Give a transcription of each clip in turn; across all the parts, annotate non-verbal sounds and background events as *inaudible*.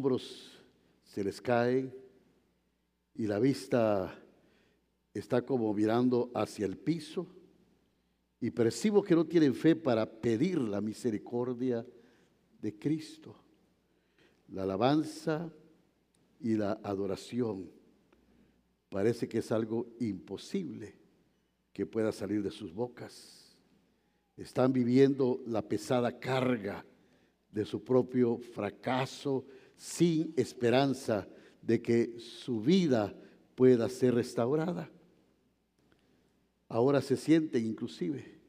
hombros se les caen y la vista está como mirando hacia el piso y percibo que no tienen fe para pedir la misericordia de Cristo. La alabanza y la adoración parece que es algo imposible que pueda salir de sus bocas. Están viviendo la pesada carga de su propio fracaso sin esperanza de que su vida pueda ser restaurada. Ahora se sienten inclusive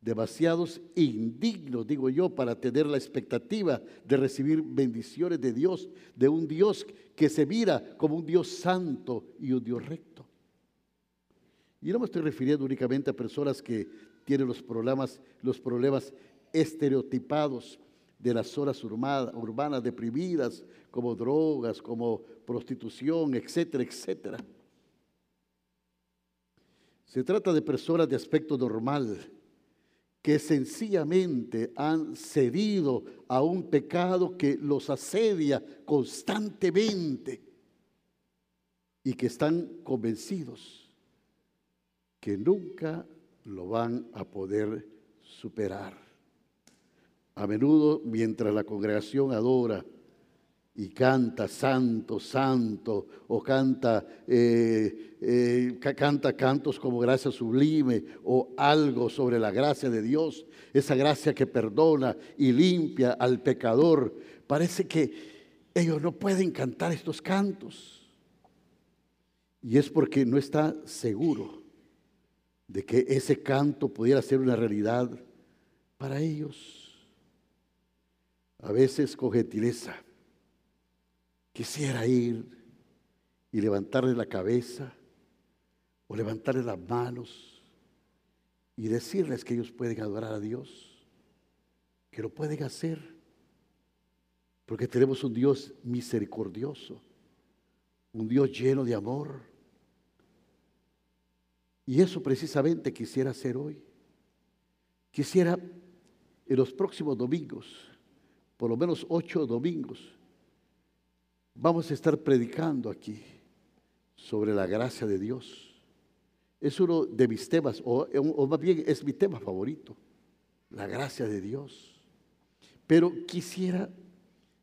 demasiados indignos, digo yo, para tener la expectativa de recibir bendiciones de Dios, de un Dios que se mira como un Dios santo y un Dios recto. Y no me estoy refiriendo únicamente a personas que tienen los problemas, los problemas estereotipados de las zonas urbanas deprimidas, como drogas, como prostitución, etcétera, etcétera. Se trata de personas de aspecto normal, que sencillamente han cedido a un pecado que los asedia constantemente y que están convencidos que nunca lo van a poder superar. A menudo, mientras la congregación adora, y canta santo, santo, o canta, eh, eh, canta cantos como gracia sublime o algo sobre la gracia de Dios, esa gracia que perdona y limpia al pecador. Parece que ellos no pueden cantar estos cantos. Y es porque no está seguro de que ese canto pudiera ser una realidad para ellos. A veces con gentileza Quisiera ir y levantarle la cabeza o levantarle las manos y decirles que ellos pueden adorar a Dios, que lo pueden hacer, porque tenemos un Dios misericordioso, un Dios lleno de amor. Y eso precisamente quisiera hacer hoy. Quisiera en los próximos domingos, por lo menos ocho domingos, Vamos a estar predicando aquí sobre la gracia de Dios. Es uno de mis temas, o, más bien es mi tema favorito, la gracia de Dios. Pero quisiera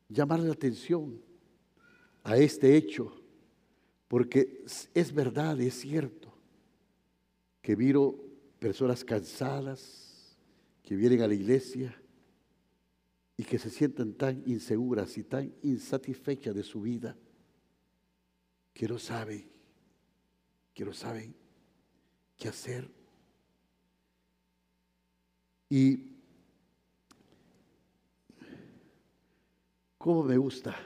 llamar la atención a este hecho, porque es verdad, es cierto, que viro personas cansadas que vienen a la iglesia y que se sientan tan inseguras y tan insatisfechas de su vida que no saben, que no saben qué hacer. Y cómo me gusta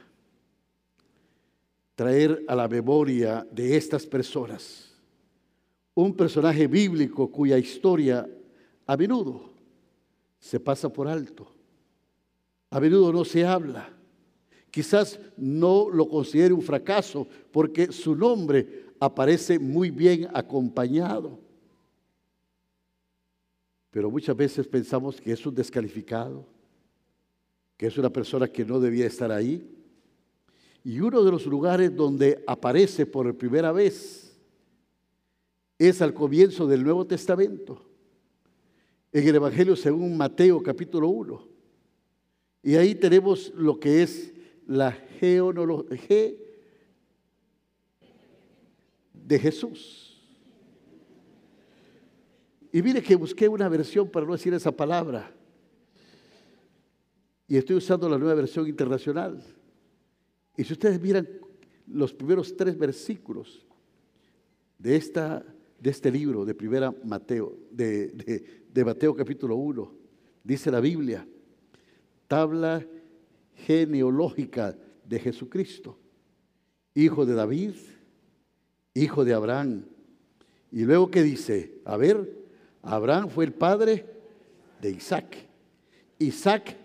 traer a la memoria de estas personas un personaje bíblico cuya historia a menudo se pasa por alto a menudo no se habla. Quizás no lo considere un fracaso porque su nombre aparece muy bien acompañado. Pero muchas veces pensamos que es un descalificado, que es una persona que no debía estar ahí. Y uno de los lugares donde aparece por primera vez es al comienzo del Nuevo Testamento, en el Evangelio según Mateo capítulo 1. Y ahí tenemos lo que es la geonología de Jesús. Y mire que busqué una versión para no decir esa palabra. Y estoy usando la nueva versión internacional. Y si ustedes miran los primeros tres versículos de, esta, de este libro de primera Mateo, de, de, Mateo capítulo 1, dice la Biblia, tabla genealógica de Jesucristo, hijo de David, hijo de Abraham. Y luego que dice, a ver, Abraham fue el padre de Isaac. Isaac,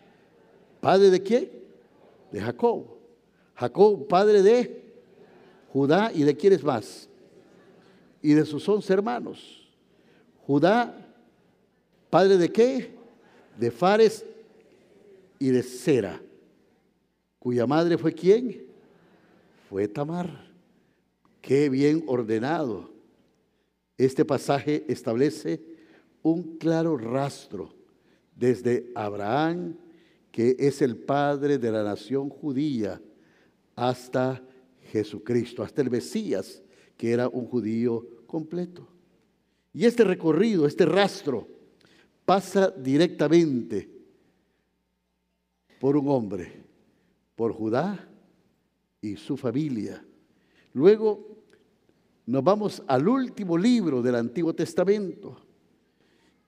padre de quién? De Jacob. Jacob, padre de Judá y de quiénes más? Y de sus once hermanos. Judá, padre de qué? De Fares y de cera. cuya madre fue quién? Fue Tamar. Qué bien ordenado. Este pasaje establece un claro rastro desde Abraham, que es el padre de la nación judía, hasta Jesucristo, hasta el Mesías, que era un judío completo. Y este recorrido, este rastro, pasa directamente por un hombre, por Judá y su familia. Luego nos vamos al último libro del Antiguo Testamento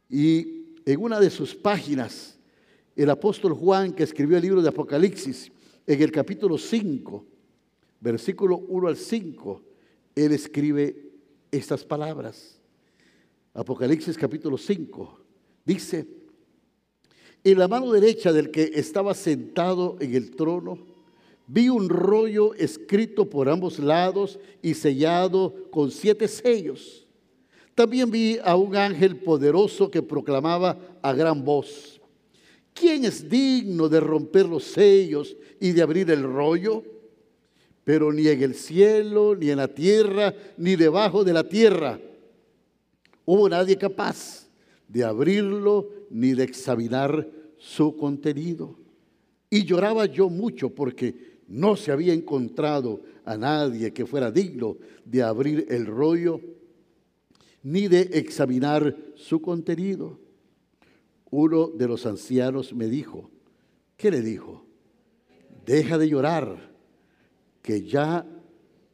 y en una de sus páginas, el apóstol Juan, que escribió el libro de Apocalipsis, en el capítulo 5, versículo 1 al 5, él escribe estas palabras. Apocalipsis capítulo 5 dice, en la mano derecha del que estaba sentado en el trono, vi un rollo escrito por ambos lados y sellado con siete sellos. También vi a un ángel poderoso que proclamaba a gran voz, ¿quién es digno de romper los sellos y de abrir el rollo? Pero ni en el cielo, ni en la tierra, ni debajo de la tierra hubo nadie capaz de abrirlo ni de examinar su contenido. Y lloraba yo mucho porque no se había encontrado a nadie que fuera digno de abrir el rollo ni de examinar su contenido. Uno de los ancianos me dijo, ¿qué le dijo? Deja de llorar, que ya,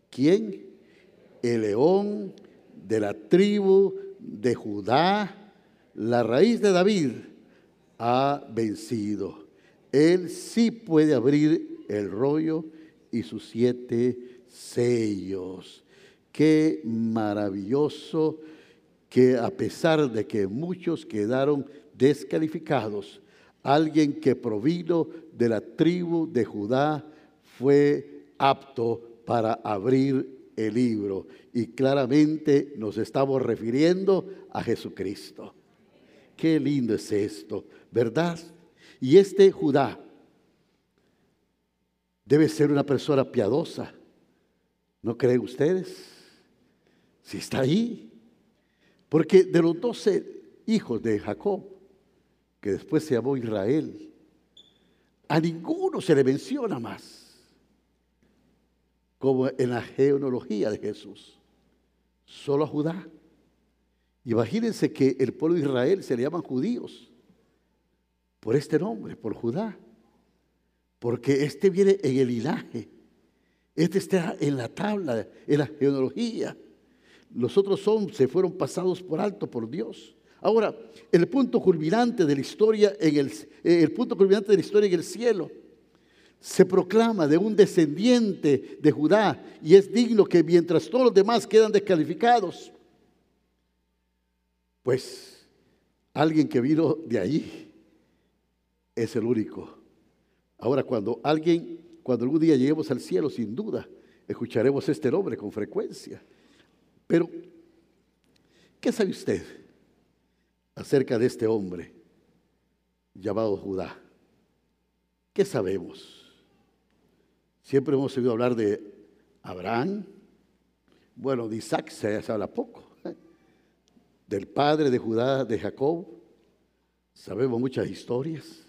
¿quién? El león de la tribu de Judá, la raíz de David, ha vencido. Él sí puede abrir el rollo y sus siete sellos. Qué maravilloso que a pesar de que muchos quedaron descalificados, alguien que provino de la tribu de Judá fue apto para abrir el libro. Y claramente nos estamos refiriendo a Jesucristo. Qué lindo es esto, ¿verdad? Y este Judá debe ser una persona piadosa. ¿No creen ustedes? Si está ahí. Porque de los doce hijos de Jacob, que después se llamó Israel, a ninguno se le menciona más como en la genealogía de Jesús. Solo a Judá. Imagínense que el pueblo de Israel se le llaman judíos por este nombre, por Judá. Porque este viene en el linaje. Este está en la tabla, en la genealogía. Los otros son, se fueron pasados por alto por Dios. Ahora, el punto culminante de la historia en el, el punto culminante de la historia en el cielo se proclama de un descendiente de Judá y es digno que mientras todos los demás quedan descalificados, pues alguien que vino de allí es el único. Ahora, cuando alguien, cuando algún día lleguemos al cielo, sin duda, escucharemos este nombre con frecuencia. Pero, ¿qué sabe usted acerca de este hombre llamado Judá? ¿Qué sabemos? Siempre hemos oído hablar de Abraham. Bueno, de Isaac se habla poco. Del padre de Judá, de Jacob. Sabemos muchas historias.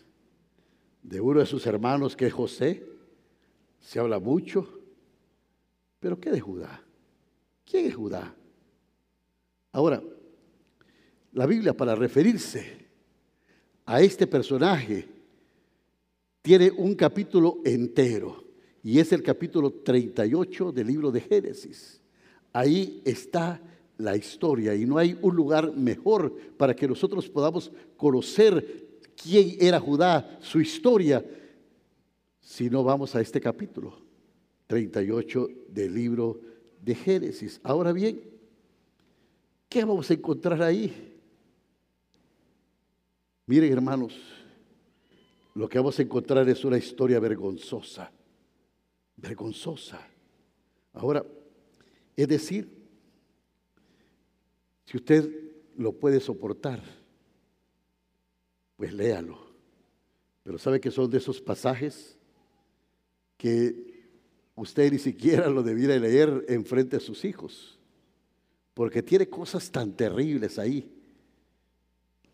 De uno de sus hermanos que es José. Se habla mucho. Pero ¿qué de Judá? ¿Quién es Judá? Ahora, la Biblia para referirse a este personaje tiene un capítulo entero y es el capítulo 38 del libro de Génesis. Ahí está la historia y no hay un lugar mejor para que nosotros podamos conocer quién era Judá, su historia, si no vamos a este capítulo 38 del libro de Génesis. Ahora bien, ¿qué vamos a encontrar ahí? Miren hermanos, lo que vamos a encontrar es una historia vergonzosa vergonzosa. Ahora, es decir, si usted lo puede soportar, pues léalo. Pero sabe que son de esos pasajes que usted ni siquiera lo debiera leer en frente a sus hijos, porque tiene cosas tan terribles ahí.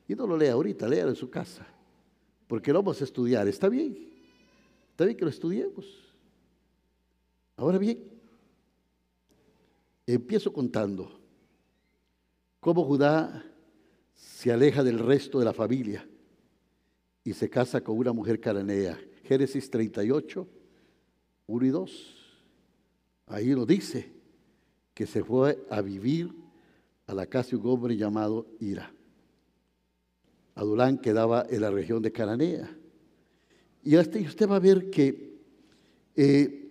Y no lo lea ahorita, léalo en su casa, porque lo vamos a estudiar. Está bien, está bien que lo estudiemos. Ahora bien, empiezo contando cómo Judá se aleja del resto de la familia y se casa con una mujer cananea. Génesis 38, 1 y 2. Ahí lo dice, que se fue a vivir a la casa de un hombre llamado Ira. Adulán quedaba en la región de Cananea. Y usted va a ver que eh,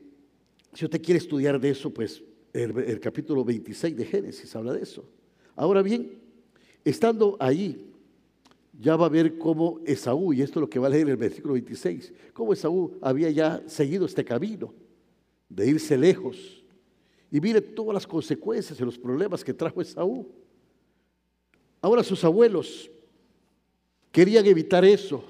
si usted quiere estudiar de eso, pues el, el capítulo 26 de Génesis habla de eso. Ahora bien, estando ahí, ya va a ver cómo Esaú, y esto es lo que va a leer en el versículo 26, cómo Esaú había ya seguido este camino de irse lejos. Y mire todas las consecuencias y los problemas que trajo Esaú. Ahora sus abuelos querían evitar eso.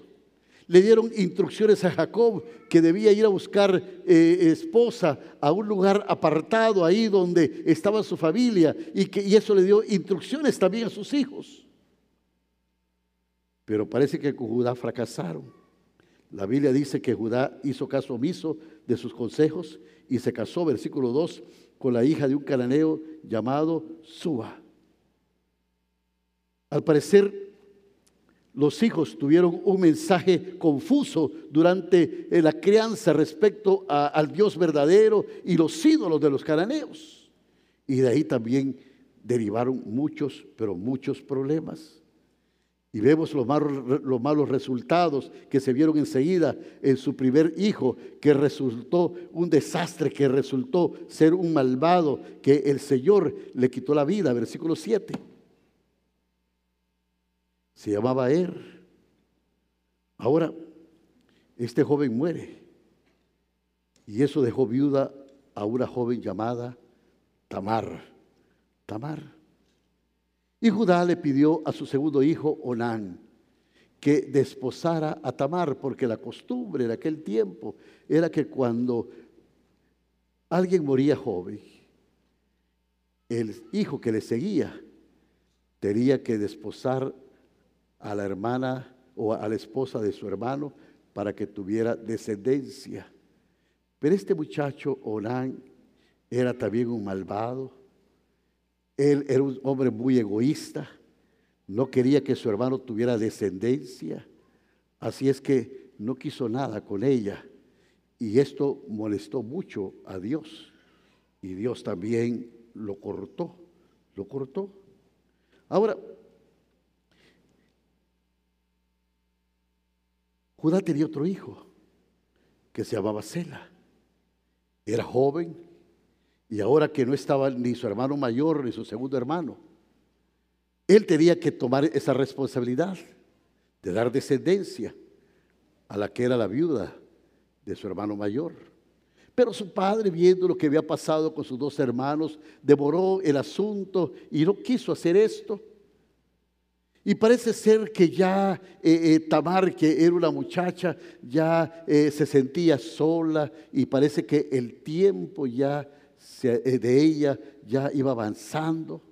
Le dieron instrucciones a Jacob que debía ir a buscar eh, esposa a un lugar apartado ahí donde estaba su familia y, que, y eso le dio instrucciones también a sus hijos. Pero parece que con Judá fracasaron. La Biblia dice que Judá hizo caso omiso de sus consejos y se casó, versículo 2, con la hija de un cananeo llamado Suba. Al parecer, los hijos tuvieron un mensaje confuso durante eh, la crianza respecto al Dios verdadero y los ídolos de los cananeos. Y de ahí también derivaron muchos, pero muchos problemas. Y vemos los malos, los malos, resultados que se vieron enseguida en su primer hijo, que resultó un desastre, que resultó ser un malvado, que el Señor le quitó la vida, versículo 7. Se llamaba Er. Ahora, este joven muere. Y eso dejó viuda a una joven llamada Tamar. Tamar. Y Judá le pidió a su segundo hijo, Onán, que desposara a Tamar, porque la costumbre de aquel tiempo era que cuando alguien moría joven, el hijo que le seguía tenía que desposar a la hermana o a la esposa de su hermano para que tuviera descendencia. Pero este muchacho, Onán, era también un malvado él era un hombre muy egoísta, no quería que su hermano tuviera descendencia, así es que no quiso nada con ella. Y esto molestó mucho a Dios. Y Dios también lo cortó, lo cortó. Ahora, Judá tenía otro hijo que se llamaba Sela. Era joven, y ahora que no estaba ni su hermano mayor ni su segundo hermano, él tenía que tomar esa responsabilidad de dar descendencia a la que era la viuda de su hermano mayor. Pero su padre, viendo lo que había pasado con sus dos hermanos, devoró el asunto y no quiso hacer esto. Y parece ser que ya eh, eh, Tamar, que era una muchacha, ya eh, se sentía sola y parece que el tiempo ya de ella ya iba avanzando.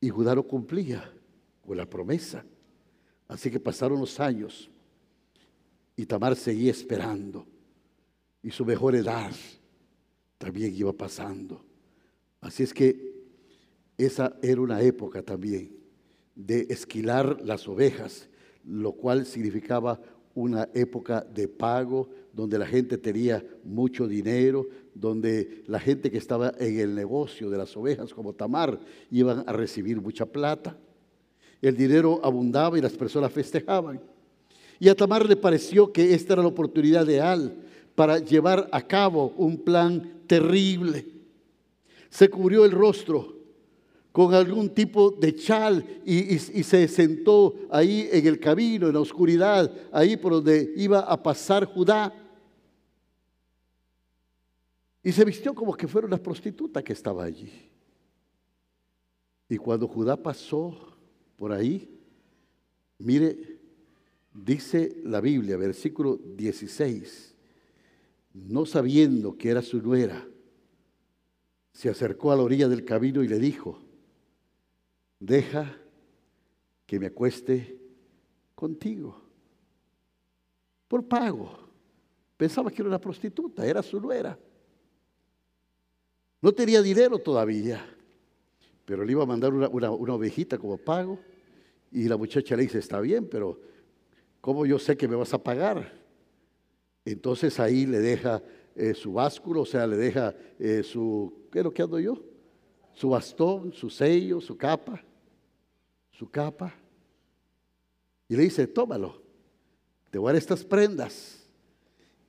Y Judá no cumplía con la promesa. Así que pasaron los años y Tamar seguía esperando. Y su mejor edad también iba pasando. Así es que esa era una época también de esquilar las ovejas, lo cual significaba una época de pago, donde la gente tenía mucho dinero, donde la gente que estaba en el negocio de las ovejas como Tamar iban a recibir mucha plata. El dinero abundaba y las personas festejaban. Y a Tamar le pareció que esta era la oportunidad ideal para llevar a cabo un plan terrible. Se cubrió el rostro con algún tipo de chal y, se sentó ahí en el camino, en la oscuridad, ahí por donde iba a pasar Judá. Y se vistió como que fuera una prostituta que estaba allí. Y cuando Judá pasó por ahí, mire, Dice la Biblia, versículo 16, no sabiendo que era su nuera, se acercó a la orilla del camino y le dijo, deja que me acueste contigo, por pago. Pensaba que era una prostituta, era su nuera. No tenía dinero todavía, pero le iba a mandar una, una ovejita como pago. Y la muchacha le dice, está bien, pero ¿cómo yo sé que me vas a pagar? Entonces ahí le deja eh, su básculo, o sea, le deja eh, su, ¿qué es lo que ando yo? Su bastón, su sello, su capa, su capa. Y le dice, tómalo, te voy a dar estas prendas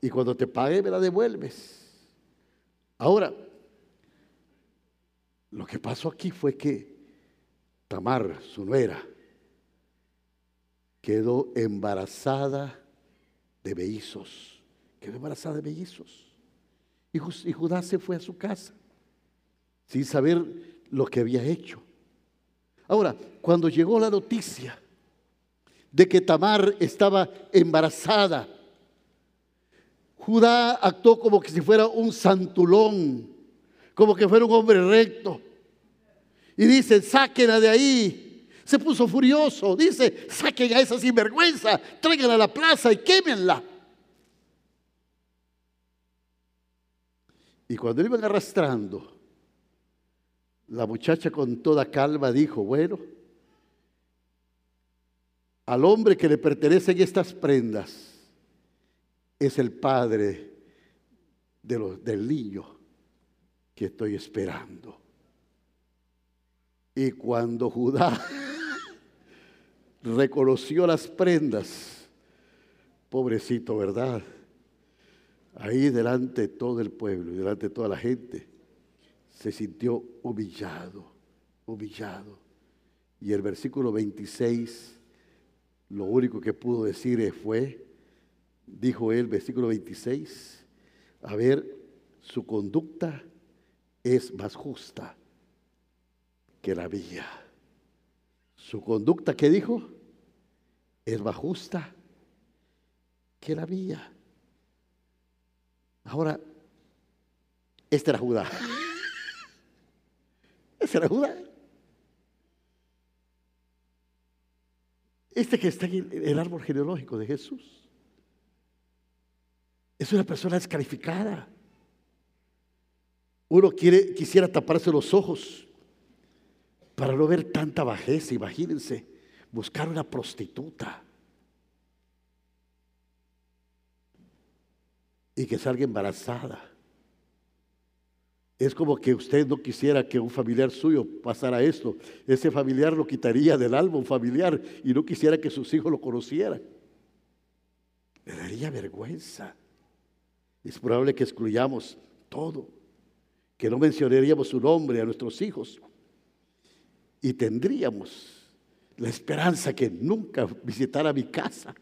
y cuando te pague me la devuelves. Ahora, lo que pasó aquí fue que Tamar, su nuera, quedó embarazada de mellizos. Quedó embarazada de mellizos. Y, Judá se fue a su casa sin saber lo que había hecho. Ahora, cuando llegó la noticia de que Tamar estaba embarazada, Judá actuó como que si fuera un santulón, como que fuera un hombre recto. Y dice, sáquenla de ahí, se puso furioso. Dice, saquen a esa sinvergüenza, tráiganla a la plaza y quémenla. Y cuando iban arrastrando, la muchacha con toda calma dijo, bueno, al hombre que le pertenecen estas prendas es el padre de del niño que estoy esperando. Y cuando Judá *laughs* reconoció las prendas. Pobrecito, ¿verdad? Ahí delante de todo el pueblo y delante de toda la gente, se sintió humillado, humillado. Y el versículo 26, lo único que pudo decir fue, dijo él, versículo 26, a ver, su conducta es más justa que la mía. Su conducta, ¿qué dijo? Es más justa que la mía. Ahora, este era Judá. Este era Judá. Este que está en el árbol genealógico de Jesús. Es una persona descalificada. Uno quiere, quisiera taparse los ojos para no ver tanta bajeza, imagínense, buscar una prostituta y que salga embarazada. Es como que usted no quisiera que un familiar suyo pasara esto. Ese familiar lo quitaría del álbum familiar y no quisiera que sus hijos lo conocieran. Le daría vergüenza. Es probable que excluyamos todo, que no mencionaríamos su nombre a nuestros hijos y tendríamos la esperanza que nunca visitara mi casa.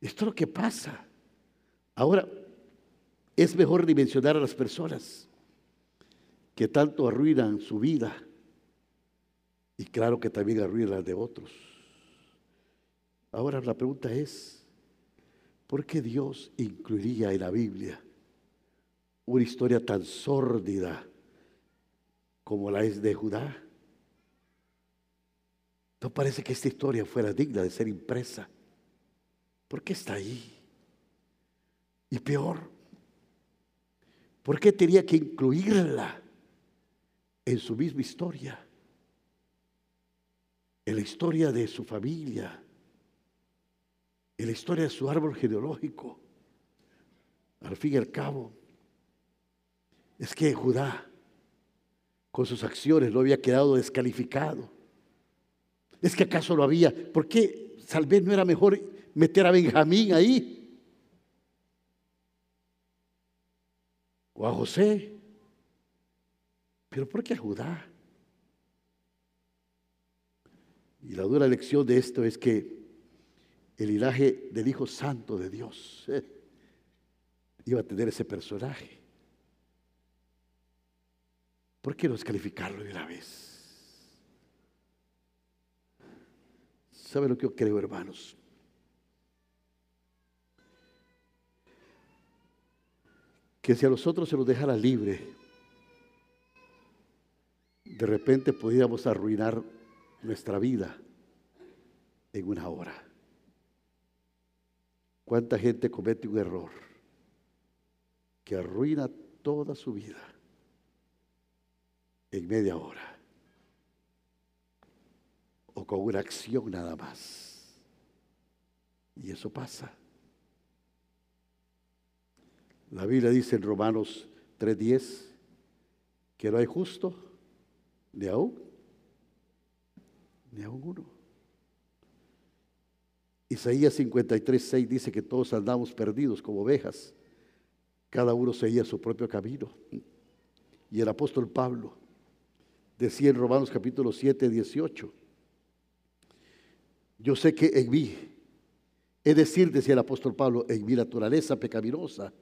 Esto es lo que pasa. Ahora, es mejor dimensionar a las personas que tanto arruinan su vida y claro que también arruinan la de otros. Ahora la pregunta es, ¿por qué Dios incluiría en la Biblia una historia tan sórdida como la es de Judá? No parece que esta historia fuera digna de ser impresa. ¿Por qué está ahí? Y peor, ¿por qué tenía que incluirla en su misma historia? En la historia de su familia, en la historia de su árbol genealógico. Al fin y al cabo, es que Judá, con sus acciones, no había quedado descalificado. ¿Es que acaso lo había? ¿Por qué tal vez no era mejor meter a Benjamín ahí? O a José. Pero ¿por qué a Judá? Y la dura lección de esto es que el linaje del Hijo Santo de Dios eh, iba a tener ese personaje. ¿Por qué no descalificarlo de una vez? ¿Sabe lo que yo creo, hermanos? Que si a nosotros se nos dejara libre, de repente podríamos arruinar nuestra vida en una hora. ¿Cuánta gente comete un error que arruina toda su vida en media hora? O con una acción nada más. Y eso pasa. La Biblia dice en Romanos 3:10 que no hay justo ni aún, ni aún uno. Isaías 53:6 dice que todos andamos perdidos como ovejas, cada uno seguía su propio camino. Y el apóstol Pablo decía en Romanos capítulo 7, 18, yo sé que en mí, es decir, decía el apóstol Pablo, en mi naturaleza pecaminosa,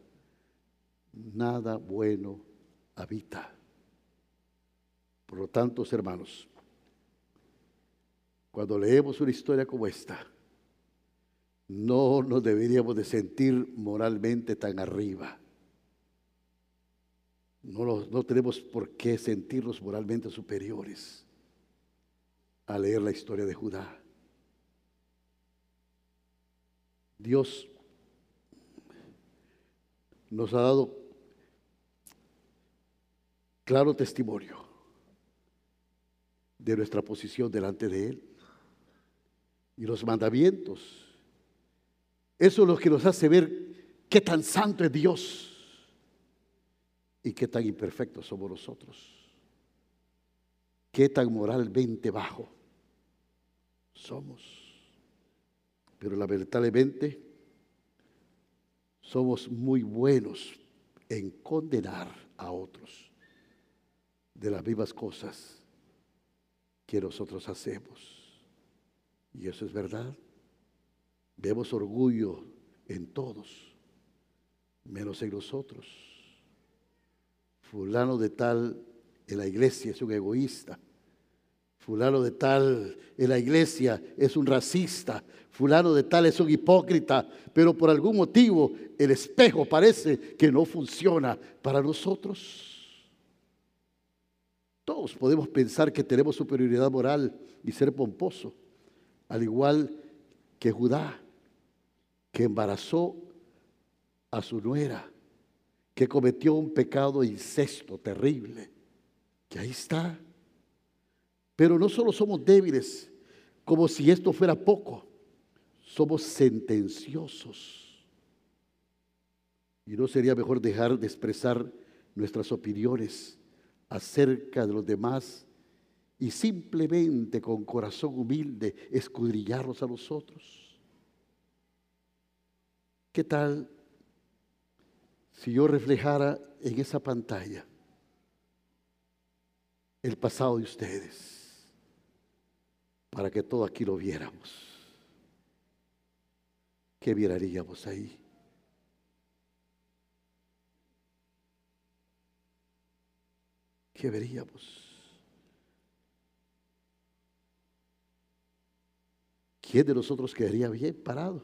nada bueno habita. Por lo tanto, hermanos, cuando leemos una historia como esta, no nos deberíamos de sentir moralmente tan arriba. No, no tenemos por qué sentirnos moralmente superiores a leer la historia de Judá. Dios nos ha dado claro testimonio de nuestra posición delante de Él y los mandamientos. Eso es lo que nos hace ver qué tan santo es Dios y qué tan imperfectos somos nosotros. Qué tan moralmente bajo somos. Pero lamentablemente somos muy buenos en condenar a otros de las mismas cosas que nosotros hacemos. Y eso es verdad. Vemos orgullo en todos, menos en nosotros. Fulano de tal en la iglesia es un egoísta. Fulano de tal en la iglesia es un racista. Fulano de tal es un hipócrita. Pero por algún motivo el espejo parece que no funciona para nosotros. Todos podemos pensar que tenemos superioridad moral y ser pomposo, al igual que Judá, que embarazó a su nuera, que cometió un pecado incesto terrible, que ahí está. Pero no solo somos débiles, como si esto fuera poco, somos sentenciosos. Y no sería mejor dejar de expresar nuestras opiniones acerca de los demás y simplemente con corazón humilde escudrillarlos a nosotros. ¿Qué tal si yo reflejara en esa pantalla el pasado de ustedes para que todo aquí lo viéramos? ¿Qué miraríamos ahí? ¿Qué veríamos? ¿Quién de nosotros quedaría bien parado?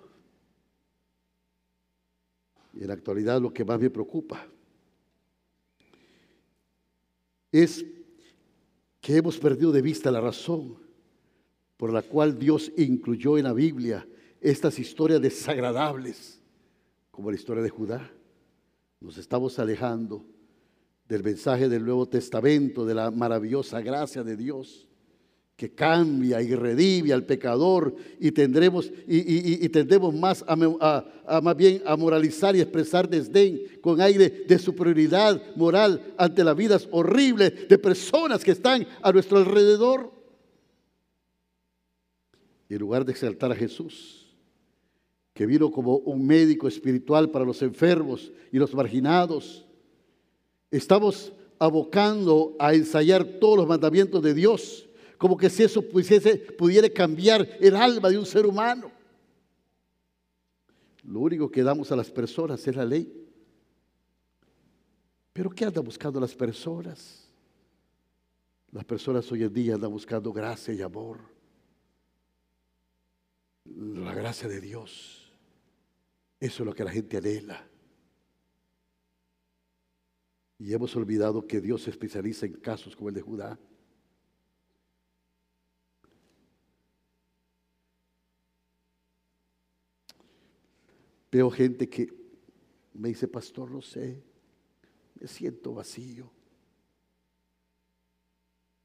Y en la actualidad lo que más me preocupa es que hemos perdido de vista la razón por la cual Dios incluyó en la Biblia estas historias desagradables, como la historia de Judá. Nos estamos alejando del mensaje del Nuevo Testamento, de la maravillosa gracia de Dios que cambia y redime al pecador y tendremos y, tendremos más a, más bien a moralizar y expresar desdén con aire de superioridad moral ante las vidas horribles de personas que están a nuestro alrededor. Y en lugar de exaltar a Jesús, que vino como un médico espiritual para los enfermos y los marginados, Estamos abocando a ensayar todos los mandamientos de Dios, como que si eso pudiese, pudiera cambiar el alma de un ser humano. Lo único que damos a las personas es la ley. Pero ¿qué andan buscando las personas? Las personas hoy en día andan buscando gracia y amor. La gracia de Dios. Eso es lo que la gente anhela. Y hemos olvidado que Dios se especializa en casos como el de Judá. Veo gente que me dice, pastor, no sé, me siento vacío.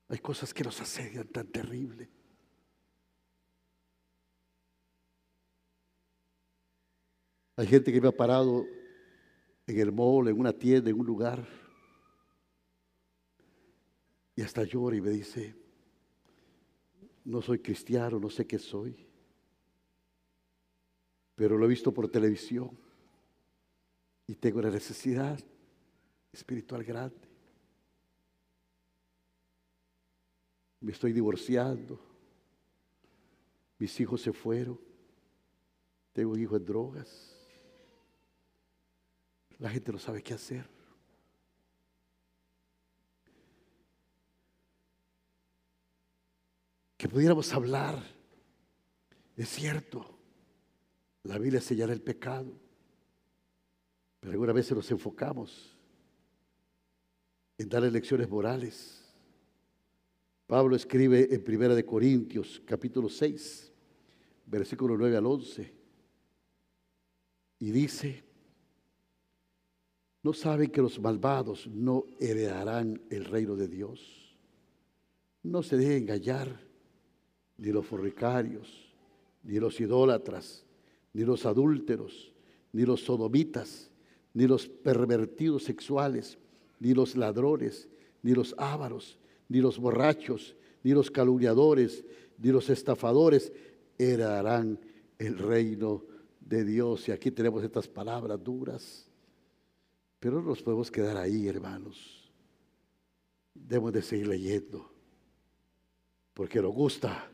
Hay cosas que nos asedian tan terrible. Hay gente que me ha parado en el mall, en una tienda, en un lugar, y hasta llora y me dice, no soy cristiano, no sé qué soy, pero lo he visto por televisión y tengo una necesidad espiritual grande. Me estoy divorciando, mis hijos se fueron, tengo un hijo en drogas. La gente no sabe qué hacer. Que pudiéramos hablar, es cierto, la Biblia señala el pecado, pero algunas veces nos enfocamos en dar lecciones morales. Pablo escribe en Primera de Corintios, capítulo 6, versículo 9 al 11, y dice, ¿No saben que los malvados no heredarán el reino de Dios? No se dejen engañar ni los fornicarios, ni los idólatras, ni los adúlteros, ni los sodomitas, ni los pervertidos sexuales, ni los ladrones, ni los ávaros, ni los borrachos, ni los calumniadores, ni los estafadores heredarán el reino de Dios. Y aquí tenemos estas palabras duras. Pero no nos podemos quedar ahí, hermanos. Debemos de seguir leyendo. Porque nos gusta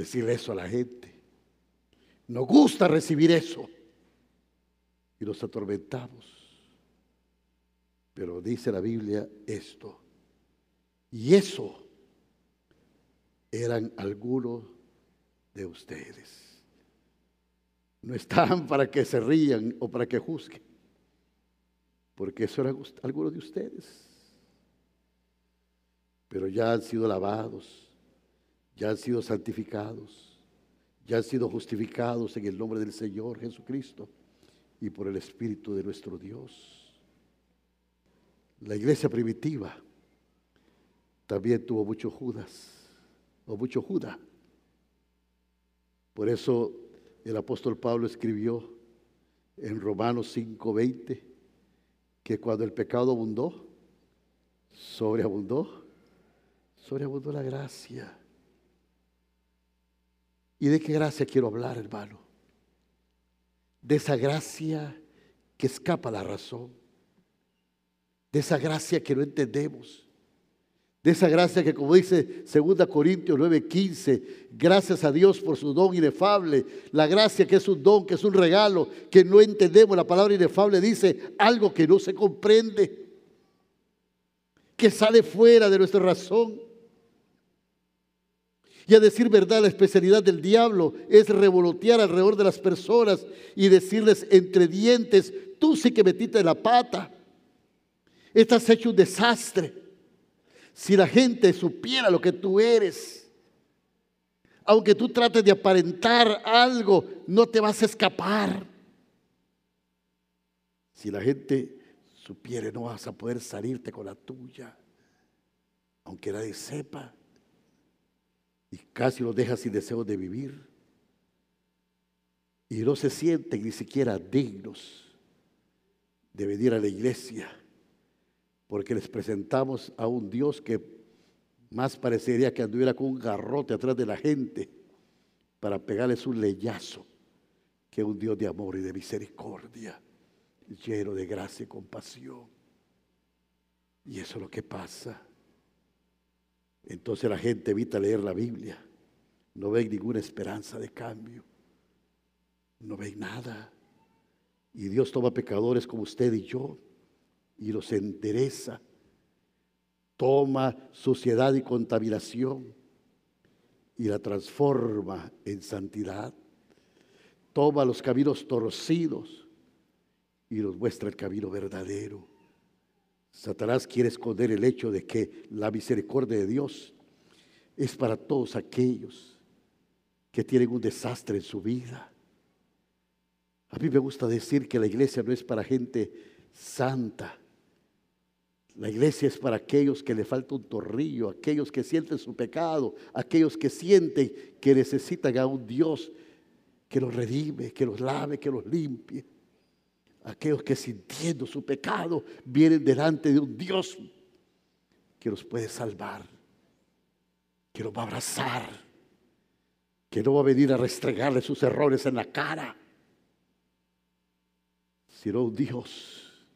decirle eso a la gente. Nos gusta recibir eso. Y nos atormentamos. Pero dice la Biblia esto. Y eso eran algunos de ustedes. No están para que se rían o para que juzguen porque eso era algunos de ustedes. Pero ya han sido lavados, ya han sido santificados, ya han sido justificados en el nombre del Señor Jesucristo y por el Espíritu de nuestro Dios. La iglesia primitiva también tuvo muchos Judas, o mucho Judá. Por eso el apóstol Pablo escribió en Romanos 5:20, que cuando el pecado abundó, sobreabundó, sobreabundó la gracia. ¿Y de qué gracia quiero hablar, hermano? De esa gracia que escapa a la razón, de esa gracia que no entendemos, de esa gracia que como dice 2 Corintios 9:15, gracias a Dios por su don inefable, la gracia que es un don, que es un regalo, que no entendemos, la palabra inefable dice algo que no se comprende, que sale fuera de nuestra razón. Y a decir verdad, la especialidad del diablo es revolotear alrededor de las personas y decirles entre dientes, tú sí que metiste la pata, estás hecho un desastre. Si la gente supiera lo que tú eres, aunque tú trates de aparentar algo, no te vas a escapar. Si la gente supiera, no vas a poder salirte con la tuya, aunque nadie sepa. Y casi los dejas sin deseo de vivir. Y no se sienten ni siquiera dignos de venir a la iglesia porque les presentamos a un Dios que más parecería que anduviera con un garrote atrás de la gente para pegarles un leyazo, que un Dios de amor y de misericordia, lleno de gracia y compasión. Y eso es lo que pasa. Entonces la gente evita leer la Biblia, no ven ninguna esperanza de cambio, no ven nada. Y Dios toma pecadores como usted y yo y los endereza. Toma suciedad y contaminación y la transforma en santidad. Toma los caminos torcidos y los muestra el camino verdadero. Satanás quiere esconder el hecho de que la misericordia de Dios es para todos aquellos que tienen un desastre en su vida. A mí me gusta decir que la iglesia no es para gente santa. La iglesia es para aquellos que le falta un torrillo, aquellos que sienten su pecado, aquellos que sienten que necesitan a un Dios que los redime, que los lave, que los limpie. Aquellos que sintiendo su pecado vienen delante de un Dios que los puede salvar, que los va a abrazar, que no va a venir a restregarle sus errores en la cara, sino un Dios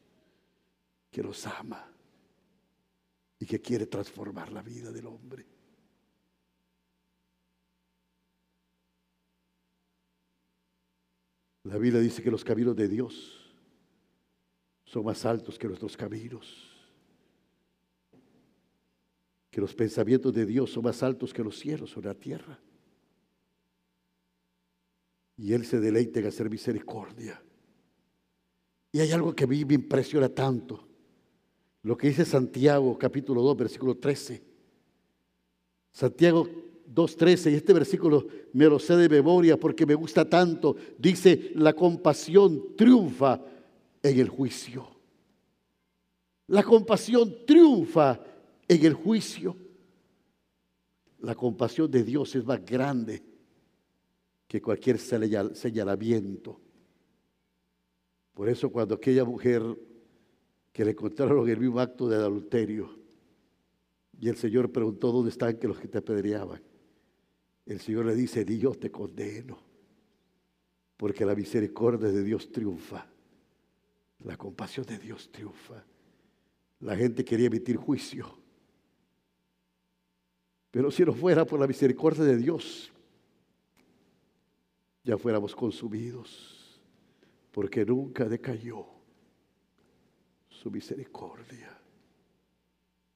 que los ama y que quiere transformar la vida del hombre. La Biblia dice que los caminos de Dios son más altos que nuestros caminos. Que los pensamientos de Dios son más altos que los cielos sobre la tierra. Y Él se deleita en hacer misericordia. Y hay algo que a mí me impresiona tanto. Lo que dice Santiago capítulo 2, versículo 13. Santiago 2.13, y este versículo me lo sé de memoria porque me gusta tanto, dice, la compasión triunfa en el juicio. La compasión triunfa en el juicio. La compasión de Dios es más grande que cualquier señalamiento. Por eso cuando aquella mujer que le encontraron el mismo acto de adulterio, y el Señor preguntó, ¿dónde están que los que te apedreaban? El Señor le dice, yo te condeno, porque la misericordia de Dios triunfa, la compasión de Dios triunfa. La gente quería emitir juicio, pero si no fuera por la misericordia de Dios, ya fuéramos consumidos, porque nunca decayó su misericordia.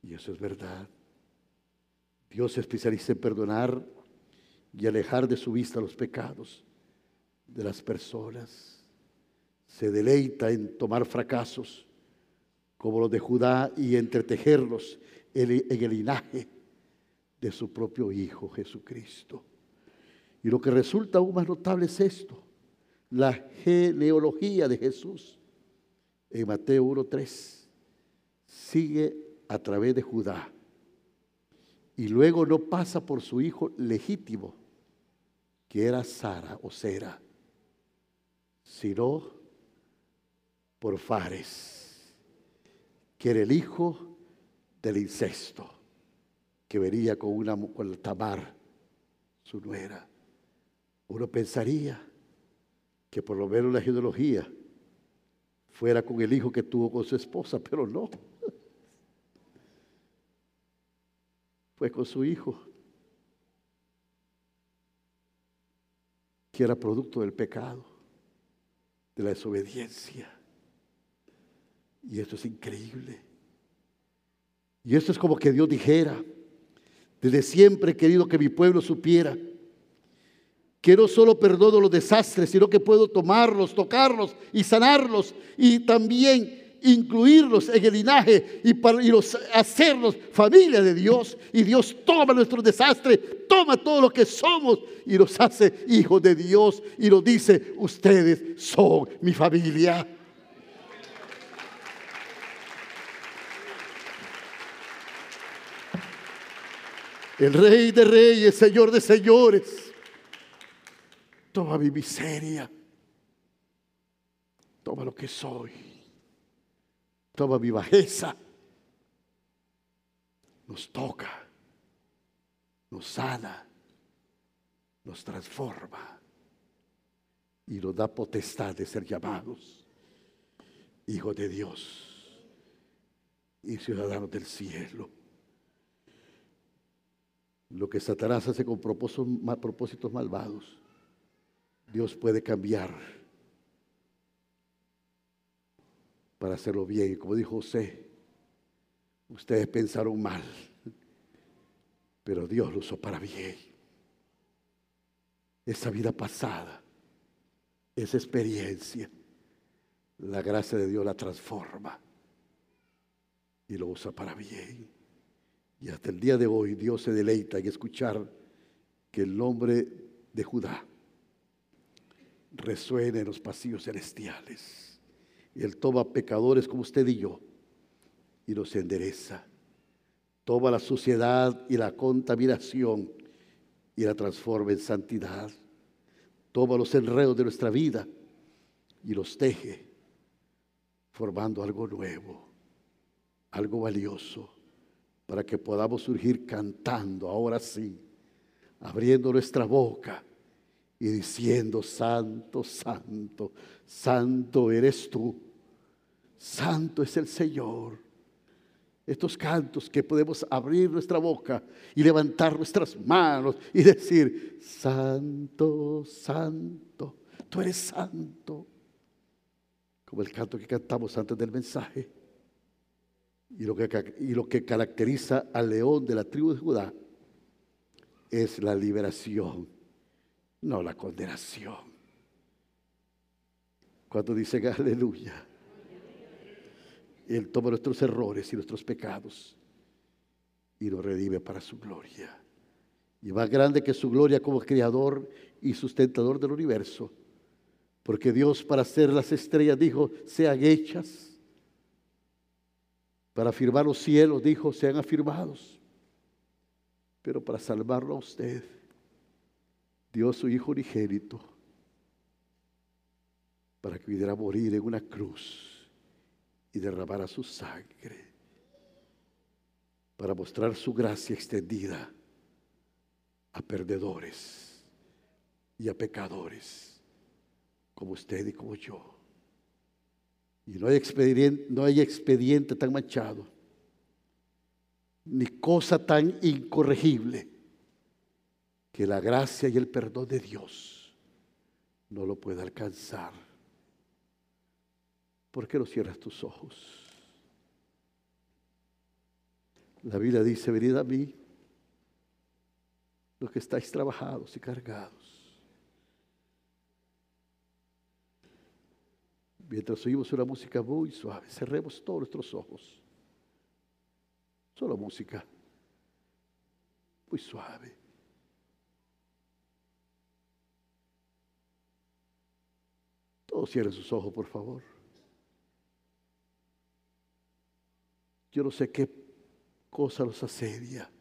Y eso es verdad. Dios se especializa en perdonar y alejar de su vista los pecados de las personas. Se deleita en tomar fracasos como los de Judá y entretejerlos en el linaje de su propio Hijo Jesucristo. Y lo que resulta aún más notable es esto, la genealogía de Jesús. En Mateo 1.3 sigue a través de Judá y luego no pasa por su hijo legítimo, que era Sara o Sera, sino por Fares, que era el hijo del incesto, que venía con, una, con Tamar, su nuera. Uno pensaría que por lo menos la genealogía fuera con el hijo que tuvo con su esposa, pero no. Fue con su hijo. que era producto del pecado, de la desobediencia. Y esto es increíble. Y esto es como que Dios dijera, desde siempre he querido que mi pueblo supiera que no solo perdono los desastres, sino que puedo tomarlos, tocarlos y sanarlos y también incluirlos en el linaje y, para, hacerlos familia de Dios. Y Dios toma nuestro desastre, toma todo lo que somos y nos hace hijos de Dios y nos dice, ustedes son mi familia. El rey de reyes, señor de señores, toma mi miseria, toma lo que soy. Toma mi bajeza, nos toca, nos sana, nos transforma. Y nos da potestad de ser llamados hijos de Dios y ciudadanos del cielo. Lo que Satanás hace con propósitos malvados, Dios puede cambiar para hacerlo bien. Y como dijo José, ustedes pensaron mal, pero Dios lo usó para bien. Esa vida pasada, esa experiencia, la gracia de Dios la transforma y lo usa para bien. Y hasta el día de hoy Dios se deleita en escuchar que el nombre de Judá resuene en los pasillos celestiales. Y Él toma pecadores como usted y yo y los endereza. Toma la suciedad y la contaminación y la transforma en santidad. Toma los enredos de nuestra vida y los teje, formando algo nuevo, algo valioso, para que podamos surgir cantando, ahora sí, abriendo nuestra boca y diciendo, Santo, Santo, Santo eres tú, Santo es el Señor. Estos cantos que podemos abrir nuestra boca y levantar nuestras manos y decir, Santo, Santo, tú eres santo. Como el canto que cantamos antes del mensaje. Y lo que, y lo que caracteriza al león de la tribu de Judá es la liberación no la condenación. Cuando dicen aleluya, Él toma nuestros errores y nuestros pecados y los redime para su gloria. Y más grande que su gloria como creador y sustentador del universo. Porque Dios para hacer las estrellas dijo, sean hechas. Para afirmar los cielos dijo, sean afirmados. Pero para salvarlo a usted dio su Hijo unigénito para que pudiera morir en una cruz y derramara su sangre para mostrar su gracia extendida a perdedores y a pecadores como usted y como yo. Y no hay expediente, no hay expediente tan manchado, ni cosa tan incorregible que la gracia y el perdón de Dios no lo pueda alcanzar. ¿Por qué no cierras tus ojos? La Biblia dice, venid a mí los que estáis trabajados y cargados. Mientras oímos una música muy suave, cerremos todos nuestros ojos. Solo música muy suave. Todos cierren sus ojos, por favor. Yo no sé qué cosa los asedia.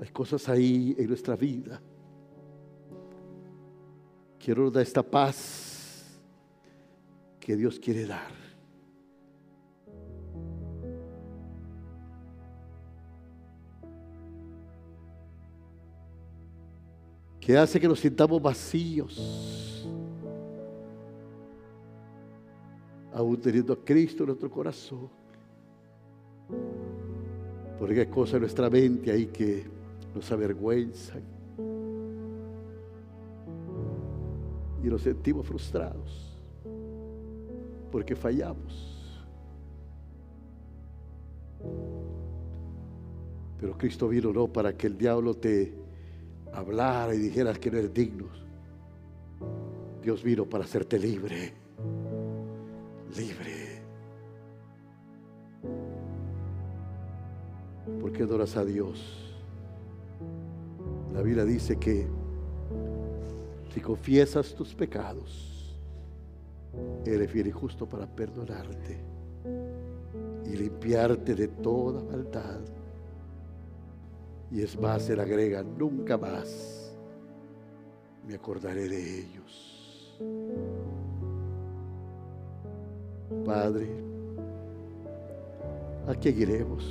Hay cosas ahí en nuestra vida. Quiero dar esta paz que Dios quiere dar. que hace que nos sintamos vacíos, aún teniendo a Cristo en nuestro corazón. Porque hay cosas en nuestra mente ahí que nos avergüenzan y nos sentimos frustrados porque fallamos. Pero Cristo vino no para que el diablo te hablara y dijeras que no eres digno. Dios vino para hacerte libre. Libre. ¿Por qué adoras a Dios? La Biblia dice que confiesas tus pecados, eres fiel y justo para perdonarte y limpiarte de toda maldad. Y es más, le agrega, nunca más me acordaré de ellos. Padre, ¿a quién iremos?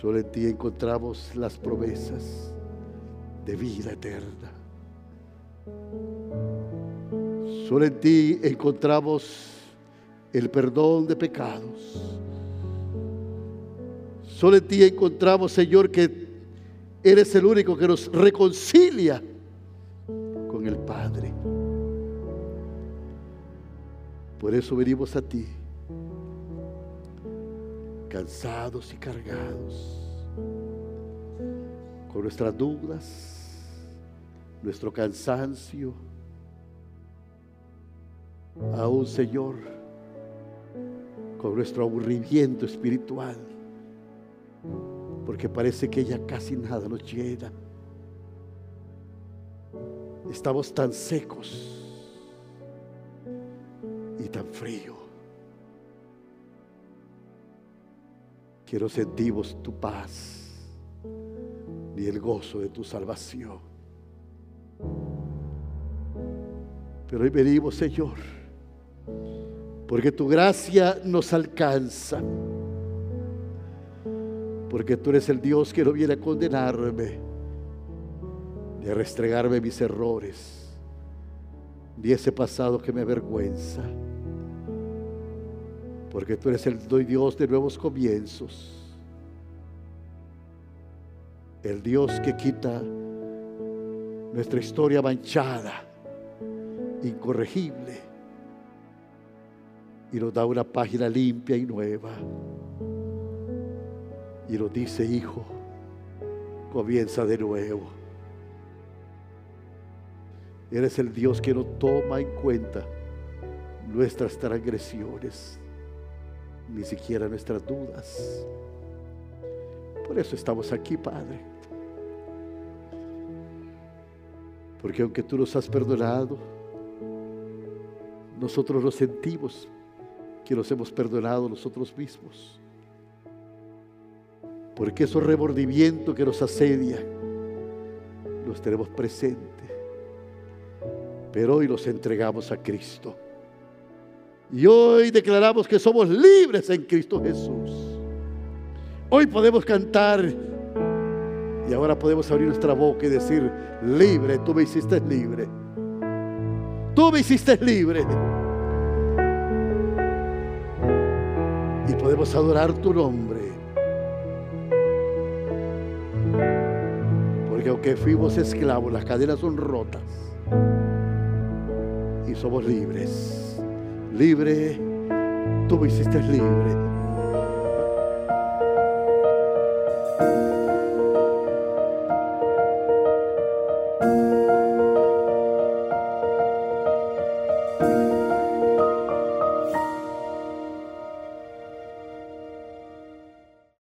Solo en ti encontramos las promesas de vida eterna. Solo en ti encontramos el perdón de pecados Solo en ti encontramos, Señor, que eres el único que nos reconcilia con el Padre. Por eso venimos a ti, cansados y cargados, con nuestras dudas, nuestro cansancio, Aún, Señor, con nuestro aburrimiento espiritual, porque parece que ya casi nada nos llena. Estamos tan secos y tan fríos. Quiero sentimos tu paz y el gozo de tu salvación. Pero hoy venimos, Señor, porque tu gracia nos alcanza. Porque tú eres el Dios que no viene a condenarme, ni a restregarme mis errores, ni ese pasado que me avergüenza porque tú eres el Dios de nuevos comienzos. El Dios que quita nuestra historia manchada, incorregible, y nos da una página limpia y nueva. Y nos dice, hijo, comienza de nuevo. Eres el Dios que no toma en cuenta nuestras transgresiones ni siquiera nuestras dudas. Por eso estamos aquí, Padre. Porque aunque tú nos has perdonado, nosotros lo sentimos que nos hemos perdonado nosotros mismos. Porque esos remordimientos que nos asedia los tenemos presente. Pero hoy los entregamos a Cristo. Y hoy declaramos que somos libres en Cristo Jesús. Hoy podemos cantar y ahora podemos abrir nuestra boca y decir, libre, tú me hiciste libre. Tú me hiciste libre. Y podemos adorar tu nombre. Porque aunque fuimos esclavos, las cadenas son rotas. Y somos libres libre, tú me hiciste libre.